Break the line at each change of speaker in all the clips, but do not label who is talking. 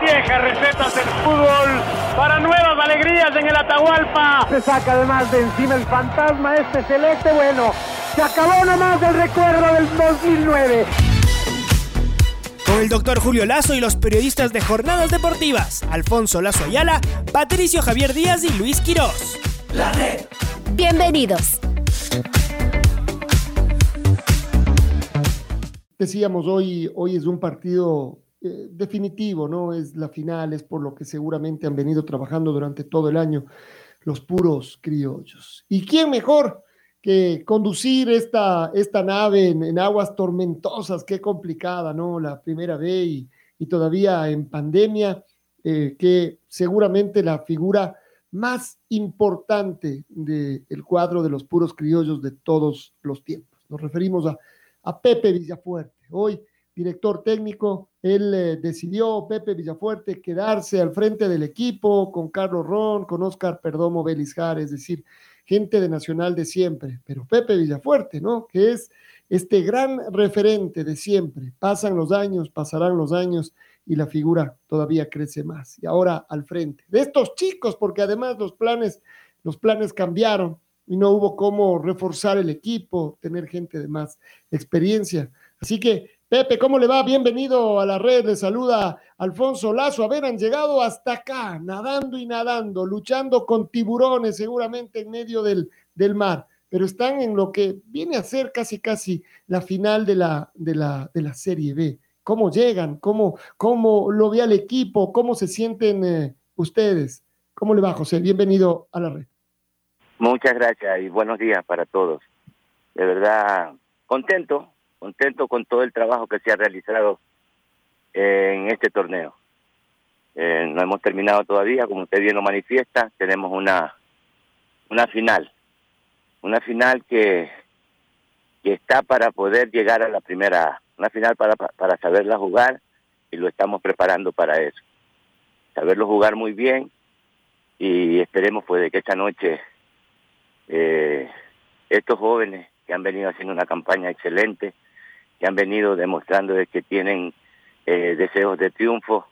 Viejas recetas del fútbol para nuevas alegrías en el Atahualpa. Se saca además de encima el fantasma este celeste. Bueno, se acabó nomás del recuerdo del 2009
con el doctor Julio Lazo y los periodistas de Jornadas Deportivas, Alfonso Lazo Ayala, Patricio Javier Díaz y Luis Quirós.
La red. Bienvenidos.
Decíamos hoy, hoy es un partido eh, definitivo, ¿no? Es la final, es por lo que seguramente han venido trabajando durante todo el año los puros criollos. ¿Y quién mejor que conducir esta, esta nave en, aguas tormentosas, qué complicada, ¿no? La primera vez y, todavía en pandemia, eh, que seguramente la figura más importante del cuadro de los puros criollos de todos los tiempos. Nos referimos a, a Pepe Villafuerte. Hoy, director técnico, él eh, decidió, Pepe Villafuerte, quedarse al frente del equipo con Carlos Ron, con Oscar Perdomo Belisjar, es decir, gente de Nacional de siempre, pero Pepe Villafuerte, ¿no? Que es este gran referente de siempre. Pasan los años, pasarán los años y la figura todavía crece más. Y ahora al frente de estos chicos, porque además los planes, los planes cambiaron y no hubo cómo reforzar el equipo, tener gente de más experiencia. Así que Pepe, ¿cómo le va? Bienvenido a la red. Le saluda Alfonso Lazo. A ver, han llegado hasta acá, nadando y nadando, luchando con tiburones seguramente en medio del, del mar, pero están en lo que viene a ser casi casi la final de la, de la, de la Serie B. ¿Cómo llegan? ¿Cómo, cómo lo ve al equipo? ¿Cómo se sienten eh, ustedes? ¿Cómo le va, José? Bienvenido a la red.
Muchas gracias y buenos días para todos. De verdad, contento, contento con todo el trabajo que se ha realizado en este torneo. Eh, no hemos terminado todavía, como usted bien lo manifiesta, tenemos una, una final, una final que, que está para poder llegar a la primera, una final para, para saberla jugar y lo estamos preparando para eso. Saberlo jugar muy bien y esperemos pues que esta noche eh, estos jóvenes que han venido haciendo una campaña excelente, que han venido demostrando de que tienen eh, deseos de triunfo,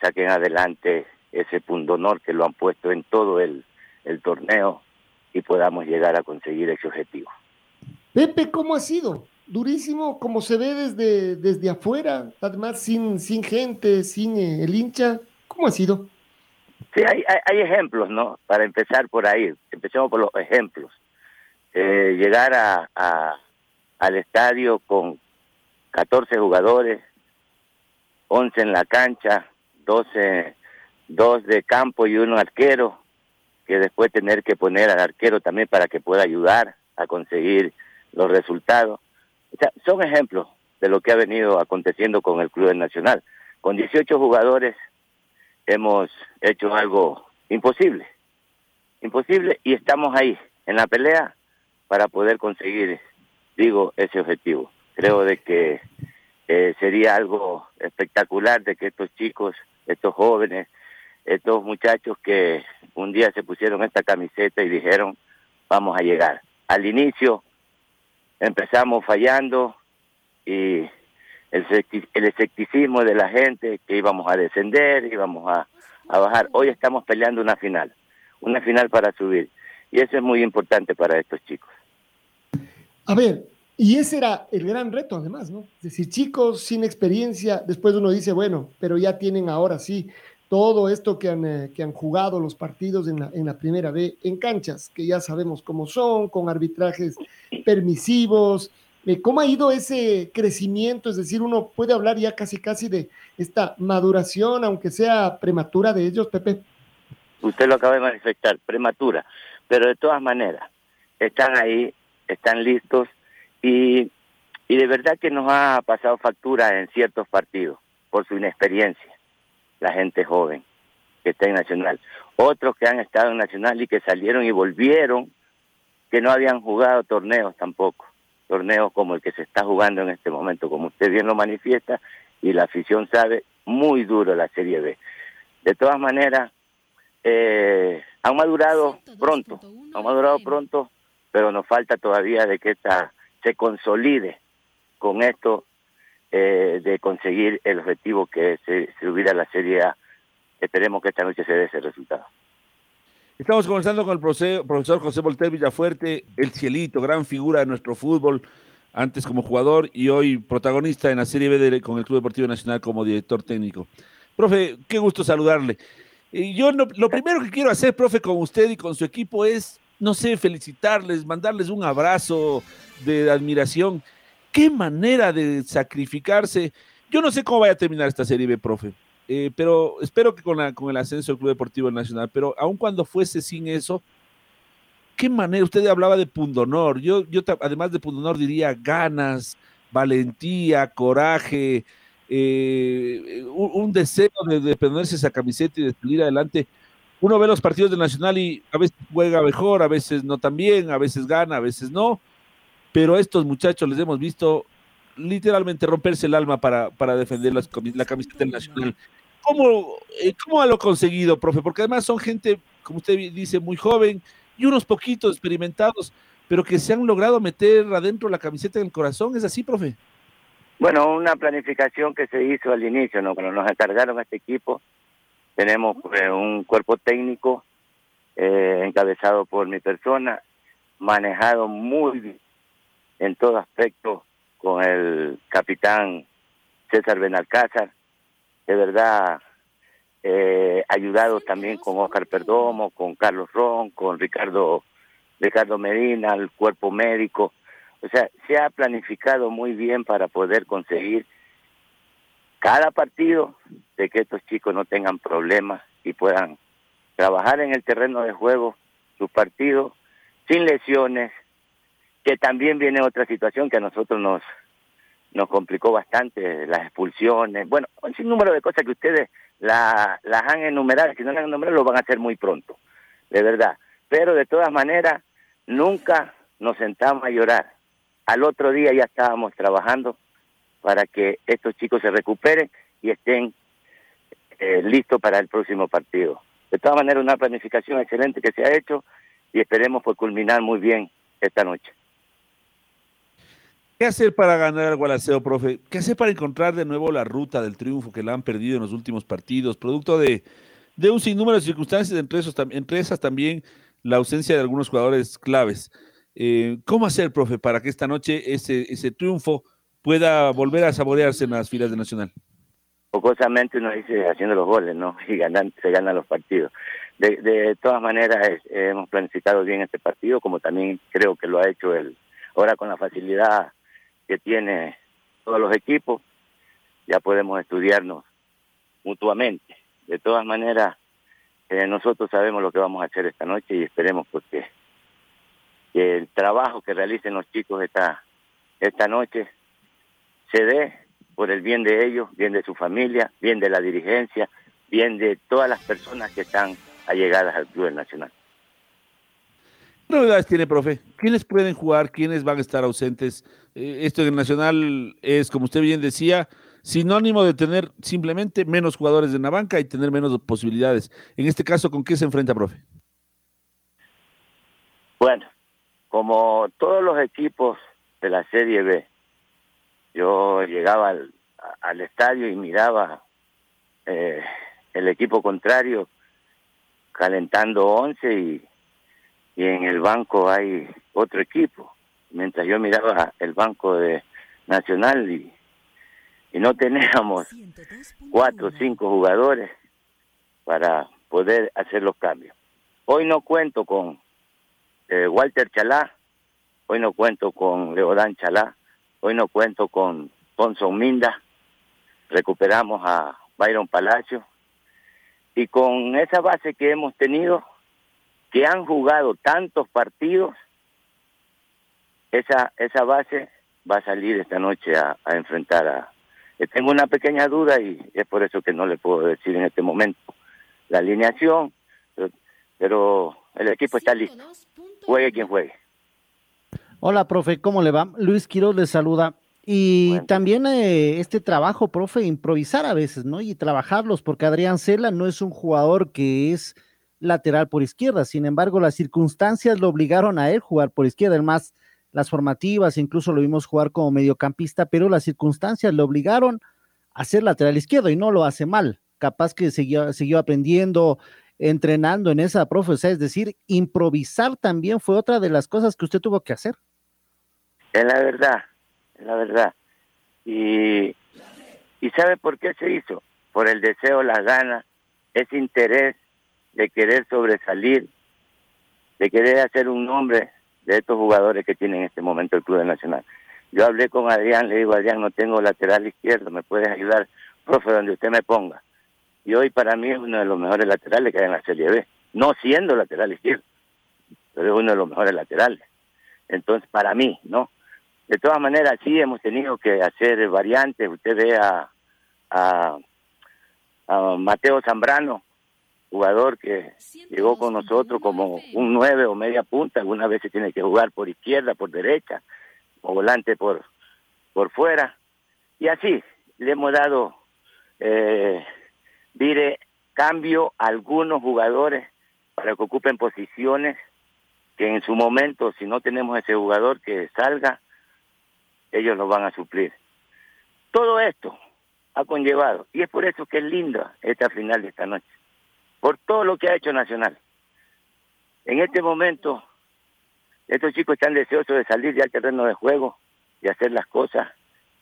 saquen adelante ese punto honor que lo han puesto en todo el, el torneo y podamos llegar a conseguir ese objetivo.
Pepe, ¿cómo ha sido? Durísimo, como se ve desde, desde afuera, además sin, sin gente, sin eh, el hincha. ¿Cómo ha sido?
Sí, hay, hay, ejemplos, ¿no? Para empezar por ahí, empecemos por los ejemplos. Eh, llegar a, al estadio con 14 jugadores, 11 en la cancha, 12, dos de campo y uno arquero, que después tener que poner al arquero también para que pueda ayudar a conseguir los resultados. O sea, son ejemplos de lo que ha venido aconteciendo con el Club Nacional. Con 18 jugadores hemos hecho algo imposible, imposible y estamos ahí en la pelea para poder conseguir digo, ese objetivo. Creo de que eh, sería algo espectacular de que estos chicos, estos jóvenes, estos muchachos que un día se pusieron esta camiseta y dijeron, vamos a llegar. Al inicio empezamos fallando y el, escepticismo de la gente que íbamos a descender, íbamos a, a bajar. Hoy estamos peleando una final, una final para subir. Y eso es muy importante para estos chicos.
A ver, y ese era el gran reto además, ¿no? Es decir, chicos sin experiencia, después uno dice, bueno, pero ya tienen ahora sí todo esto que han, eh, que han jugado los partidos en la, en la primera B, en canchas, que ya sabemos cómo son, con arbitrajes permisivos. Eh, ¿Cómo ha ido ese crecimiento? Es decir, uno puede hablar ya casi casi de esta maduración, aunque sea prematura de ellos, Pepe.
Usted lo acaba de manifestar, prematura, pero de todas maneras, están ahí están listos y, y de verdad que nos ha pasado factura en ciertos partidos por su inexperiencia. la gente joven que está en Nacional. Otros que han estado en Nacional y que salieron y volvieron, que no habían jugado torneos tampoco, torneos como el que se está jugando en este momento, como usted bien lo manifiesta, y la afición sabe, muy duro la Serie B. De todas maneras, eh, han madurado pronto, han madurado pronto, pero nos falta todavía de que esta se consolide con esto eh, de conseguir el objetivo que es eh, subir a la Serie A. Esperemos que esta noche se dé ese resultado.
Estamos conversando con el profesor José Volter Villafuerte, el cielito, gran figura de nuestro fútbol, antes como jugador y hoy protagonista en la Serie B con el Club Deportivo Nacional como director técnico. Profe, qué gusto saludarle. Y yo lo primero que quiero hacer, profe, con usted y con su equipo es, no sé, felicitarles, mandarles un abrazo de admiración. Qué manera de sacrificarse. Yo no sé cómo vaya a terminar esta Serie profe, eh, pero espero que con, con el ascenso del Club Deportivo Nacional, pero aun cuando fuese sin eso, qué manera, usted hablaba de pundonor, yo, yo además de pundonor diría ganas, valentía, coraje, eh, un, deseo de, de esa camiseta y de salir adelante. Uno ve los partidos de Nacional y a veces juega mejor, a veces no tan bien, a veces gana, a veces no, pero a estos muchachos les hemos visto literalmente romperse el alma para, para defender la camiseta nacional. ¿Cómo, eh, ¿Cómo lo conseguido, profe? Porque además son gente, como usted dice, muy joven y unos poquitos experimentados, pero que se han logrado meter adentro la camiseta en el corazón. ¿Es así, profe?
Bueno, una planificación que se hizo al inicio, ¿no? Cuando nos encargaron este equipo, tenemos pues, un cuerpo técnico eh, encabezado por mi persona, manejado muy bien en todo aspecto con el capitán César Benalcázar, de verdad eh, ayudado también con Oscar Perdomo, con Carlos Ron, con Ricardo Ricardo Medina, el cuerpo médico, o sea, se ha planificado muy bien para poder conseguir cada partido de que estos chicos no tengan problemas y puedan trabajar en el terreno de juego sus partidos sin lesiones, que también viene otra situación que a nosotros nos nos complicó bastante, las expulsiones, bueno, un sinnúmero de cosas que ustedes la, las han enumerado, si no las han enumerado lo van a hacer muy pronto, de verdad. Pero de todas maneras, nunca nos sentamos a llorar, al otro día ya estábamos trabajando para que estos chicos se recuperen y estén eh, listos para el próximo partido. De todas maneras, una planificación excelente que se ha hecho y esperemos por culminar muy bien esta noche.
¿Qué hacer para ganar al Gualaceo, profe? ¿Qué hacer para encontrar de nuevo la ruta del triunfo que la han perdido en los últimos partidos, producto de, de un sinnúmero de circunstancias, entre, esos, esas también la ausencia de algunos jugadores claves? Eh, ¿Cómo hacer, profe, para que esta noche ese, ese triunfo pueda volver a saborearse en las filas de Nacional?
Pocosamente uno dice haciendo los goles, ¿no? Y ganan, se ganan los partidos. De, de todas maneras, hemos planificado bien este partido, como también creo que lo ha hecho él. Ahora con la facilidad que tiene todos los equipos, ya podemos estudiarnos mutuamente. De todas maneras, eh, nosotros sabemos lo que vamos a hacer esta noche y esperemos porque que el trabajo que realicen los chicos esta, esta noche se dé por el bien de ellos, bien de su familia, bien de la dirigencia, bien de todas las personas que están allegadas al Club Nacional.
¿Qué novedades tiene, profe? ¿Quiénes pueden jugar? ¿Quiénes van a estar ausentes? Eh, esto en el Nacional es, como usted bien decía, sinónimo de tener simplemente menos jugadores en la banca y tener menos posibilidades. En este caso, ¿con qué se enfrenta, profe?
Bueno, como todos los equipos de la Serie B, yo llegaba al, estadio y miraba eh, el equipo contrario calentando 11 y, y en el banco hay otro equipo. Mientras yo miraba el banco de Nacional y, y no teníamos cuatro o cinco jugadores para poder hacer los cambios. Hoy no cuento con eh, Walter Chalá, hoy no cuento con Leodán Chalá, hoy no cuento con Ponson Minda, recuperamos a Byron Palacio, y con esa base que hemos tenido, que han jugado tantos partidos, esa, esa base va a salir esta noche a, enfrentar a, tengo una pequeña duda y es por eso que no le puedo decir en este momento la alineación, pero, el equipo está listo. Juegue quien juegue.
Hola, profe, ¿cómo le va? Luis Quiroz le saluda. Y también eh, este trabajo, profe, improvisar a veces, ¿no? Y trabajarlos, porque Adrián Cela no es un jugador que es lateral por izquierda. Sin embargo, las circunstancias lo obligaron a él jugar por izquierda. Además, las formativas, incluso lo vimos jugar como mediocampista, pero las circunstancias lo obligaron a ser lateral izquierdo y no lo hace mal. Capaz que siguió, siguió aprendiendo, entrenando en esa profe. es decir, improvisar también fue otra de las cosas que usted tuvo que hacer.
Es la verdad, es la verdad. Y, y ¿sabe por qué se hizo? Por el deseo, las ganas, ese interés de querer sobresalir, de querer hacer un nombre de estos jugadores que tiene en este momento el Club Nacional. Yo hablé con Adrián, le digo, Adrián, no tengo lateral izquierdo, ¿me puedes ayudar? Profe, donde usted me ponga. Y hoy para mí es uno de los mejores laterales que hay en la Serie B, no siendo lateral izquierdo, pero es uno de los mejores laterales. Entonces, para mí, ¿no? De todas maneras, sí hemos tenido que hacer variantes. Usted ve a, a, Mateo Zambrano, jugador que llegó con nosotros como un nueve o media punta, algunas veces tiene que jugar por izquierda, por derecha, o volante por, por fuera. Y así le hemos dado, eh, dire, cambio a algunos jugadores para que ocupen posiciones que en su momento, si no tenemos ese jugador que salga, ellos lo van a suplir. Todo esto ha conllevado, y es por eso que es linda esta final de esta noche por todo lo que ha hecho Nacional. En este momento, estos chicos están deseosos de salir ya al terreno de juego y hacer las cosas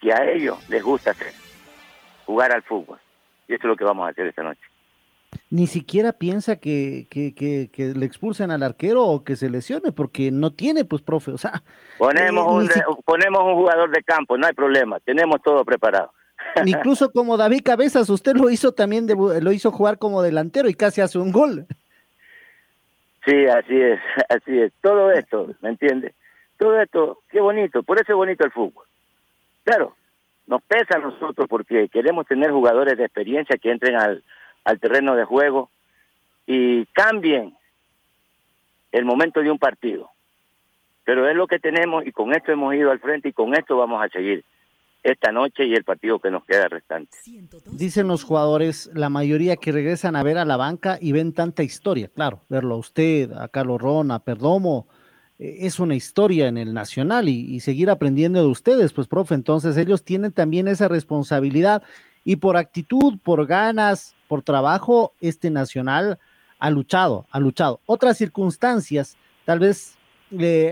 que a ellos les gusta hacer, jugar al fútbol. Y eso es lo que vamos a hacer esta noche.
Ni siquiera piensa que, que, que, le expulsen al arquero o que se lesione, porque no tiene, pues, profe. O sea,
ponemos, un, ponemos un jugador de campo, no hay problema, tenemos todo preparado.
Incluso como David Cabezas, usted lo hizo también, lo hizo jugar como delantero y casi hace un gol.
Sí, así es, así es. Todo esto, ¿me entiende? Todo esto, qué bonito, por eso es bonito el fútbol. Claro, nos pesa a nosotros porque queremos tener jugadores de experiencia que entren al, al terreno de juego y cambien el momento de un partido. Pero es lo que tenemos y con esto hemos ido al frente y con esto vamos a seguir esta noche y el partido que nos queda restante.
Dicen los jugadores, la mayoría que regresan a ver a la banca y ven tanta historia, claro, verlo a usted, a Carlos Ron, a Perdomo, es una historia en el Nacional y, seguir aprendiendo de ustedes, pues profe, entonces ellos tienen también esa responsabilidad y por actitud, por ganas, por trabajo, este Nacional ha luchado, ha luchado. Otras circunstancias, tal vez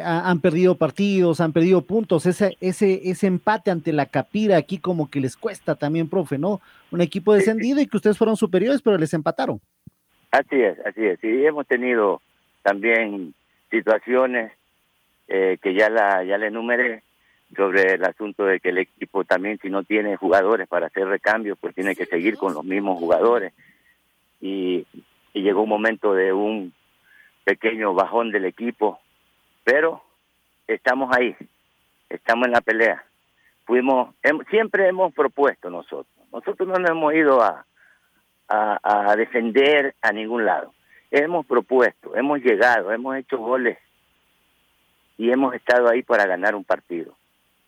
han perdido partidos, han perdido puntos, ese, ese, ese empate ante la Capira aquí como que les cuesta también, profe, ¿no? Un equipo descendido y que ustedes fueron superiores, pero les empataron.
Así es, así es. Sí, hemos tenido también situaciones eh, que ya la ya enumeré sobre el asunto de que el equipo también si no tiene jugadores para hacer recambios, pues tiene que seguir con los mismos jugadores. Y, y llegó un momento de un pequeño bajón del equipo pero estamos ahí, estamos en la pelea. Fuimos, siempre hemos propuesto nosotros. Nosotros no nos hemos ido a, a, defender a ningún lado. Hemos propuesto, hemos llegado, hemos hecho goles y hemos estado ahí para ganar un partido.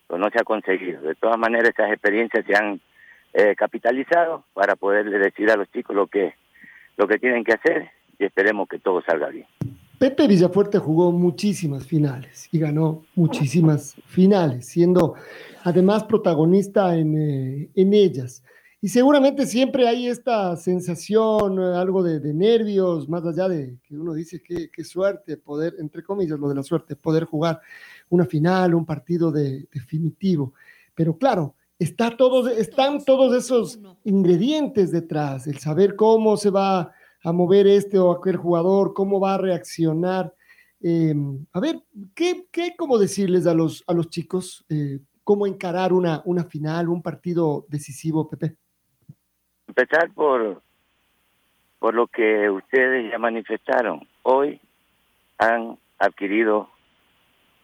Pero no se ha conseguido. De todas maneras, esas experiencias se han eh, capitalizado para poderle decir a los chicos lo que, lo que tienen que hacer y esperemos que todo salga bien.
Pepe Villafuerte jugó muchísimas finales y ganó muchísimas finales, siendo además protagonista en, eh, en ellas. Y seguramente siempre hay esta sensación, eh, algo de, nervios, más allá de que uno dice qué suerte poder, entre comillas, lo de la suerte, poder jugar una final, un partido de, definitivo. Pero claro, está todos, están todos esos ingredientes detrás, el saber cómo se va a mover este o aquel jugador, cómo va a reaccionar. Em, a ver, ¿qué, qué cómo decirles a los, a los chicos eh, cómo encarar una, una final, un partido decisivo, Pepe?
Empezar por, por lo que ustedes ya manifestaron. Hoy han adquirido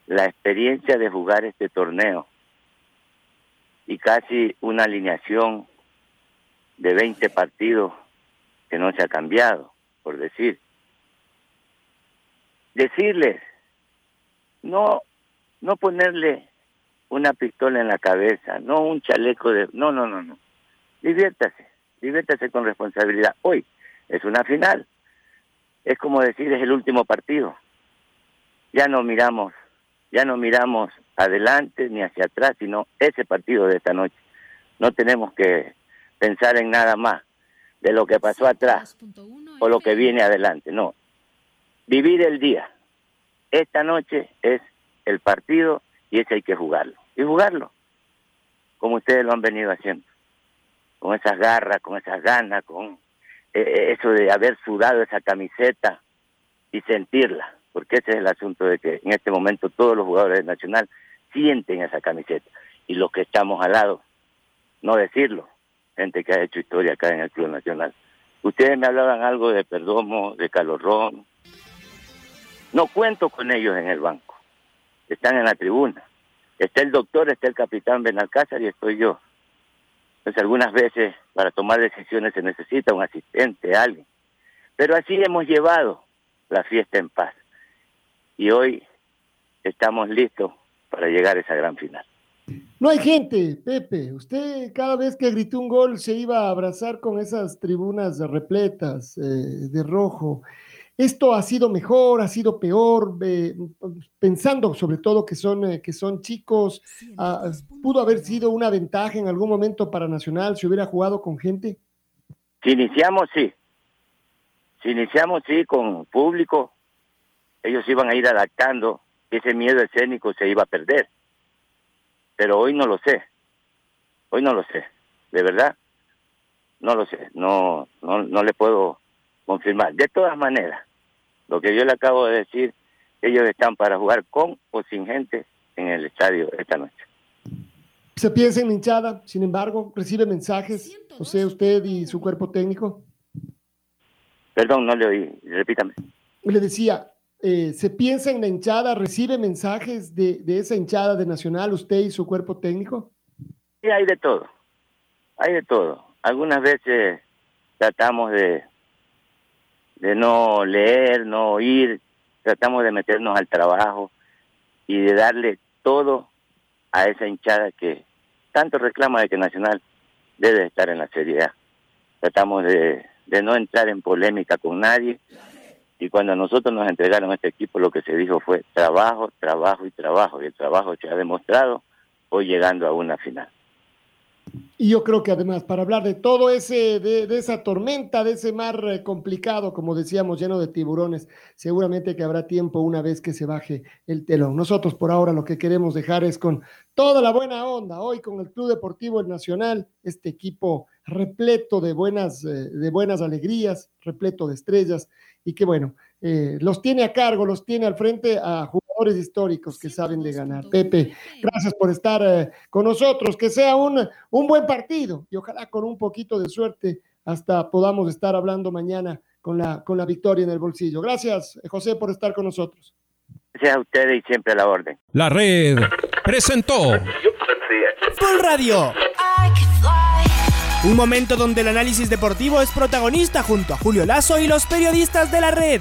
la experiencia de jugar este torneo. y casi una alineación de 20 partidos que no se ha cambiado, por decir. Decirles, no, no ponerle una pistola en la cabeza, no un chaleco de... No, no, no, no. Diviértase, diviértase con responsabilidad. Hoy es una final. Es como decir, es el último partido. Ya no miramos, ya no miramos adelante ni hacia atrás, sino ese partido de esta noche. No tenemos que pensar en nada más de lo que pasó atrás o lo que viene adelante, no. Vivir el día. Esta noche es el partido y ese hay que jugarlo. Y jugarlo, como ustedes lo han venido haciendo, con esas garras, con esas ganas, con eh, eh, eso de haber sudado esa camiseta y sentirla, porque ese es el asunto de que en este momento todos los jugadores del Nacional sienten esa camiseta y los que estamos al lado, no decirlo, gente que ha hecho historia acá en el Club Nacional. Ustedes me hablaban algo de Perdomo, de Calorrón. No cuento con ellos en el banco. Están en la tribuna. Está el doctor, está el capitán Benalcázar y estoy yo. Pues algunas veces para tomar decisiones se necesita un asistente, alguien. Pero así hemos llevado la fiesta en paz. Y hoy estamos listos para llegar a esa gran final.
No hay gente, Pepe. Usted cada vez que gritó un gol se iba a abrazar con esas tribunas repletas eh, de rojo. Esto ha sido mejor, ha sido peor, pensando sobre todo que son, eh, que son chicos, ah, pudo haber sido una ventaja en algún momento para Nacional si hubiera jugado con gente.
Si iniciamos, sí. Si iniciamos, sí, con público, ellos iban a ir adaptando, ese miedo escénico se iba a perder pero hoy no lo sé. Hoy no lo sé, de verdad, no lo sé, no, no, no le puedo confirmar. De todas maneras, lo que yo le acabo de decir, ellos están para jugar con o sin gente en el estadio esta noche.
¿Se piensa en hinchada? Sin embargo, ¿recibe mensajes? O sea, usted y su cuerpo técnico.
Perdón, no le oí, repítame.
Le decía, eh, ¿se piensa en la hinchada? ¿Recibe mensajes de, de, esa hinchada de Nacional, usted y su cuerpo técnico?
Sí, hay de todo. Hay de todo. Algunas veces tratamos de, de no leer, no oír, tratamos de meternos al trabajo y de darle todo a esa hinchada que tanto reclama de que Nacional debe estar en la Serie A. Tratamos de, de no entrar en polémica con nadie, y cuando nosotros nos entregaron este equipo, lo que se dijo fue trabajo, trabajo y trabajo. Y el trabajo se ha demostrado hoy llegando a una final.
Y yo creo que además, para hablar de todo ese, de, de esa tormenta, de ese mar eh, complicado, como decíamos, lleno de tiburones, seguramente que habrá tiempo una vez que se baje el telón. Nosotros por ahora lo que queremos dejar es con toda la buena onda, hoy con el Club Deportivo El Nacional, este equipo repleto de buenas, eh, de buenas alegrías, repleto de estrellas, y que bueno, eh, los tiene a cargo, los tiene al frente a jugadores históricos que saben de ganar. Pepe, gracias por estar eh, con nosotros, que sea un, un buen partido y ojalá con un poquito de suerte hasta podamos estar hablando mañana con la, con la victoria en el bolsillo. Gracias, José, por estar con nosotros.
Gracias a ustedes y siempre a la orden.
La red presentó
Full Radio. Un momento donde el análisis deportivo es protagonista junto a Julio Lazo y los periodistas de la red.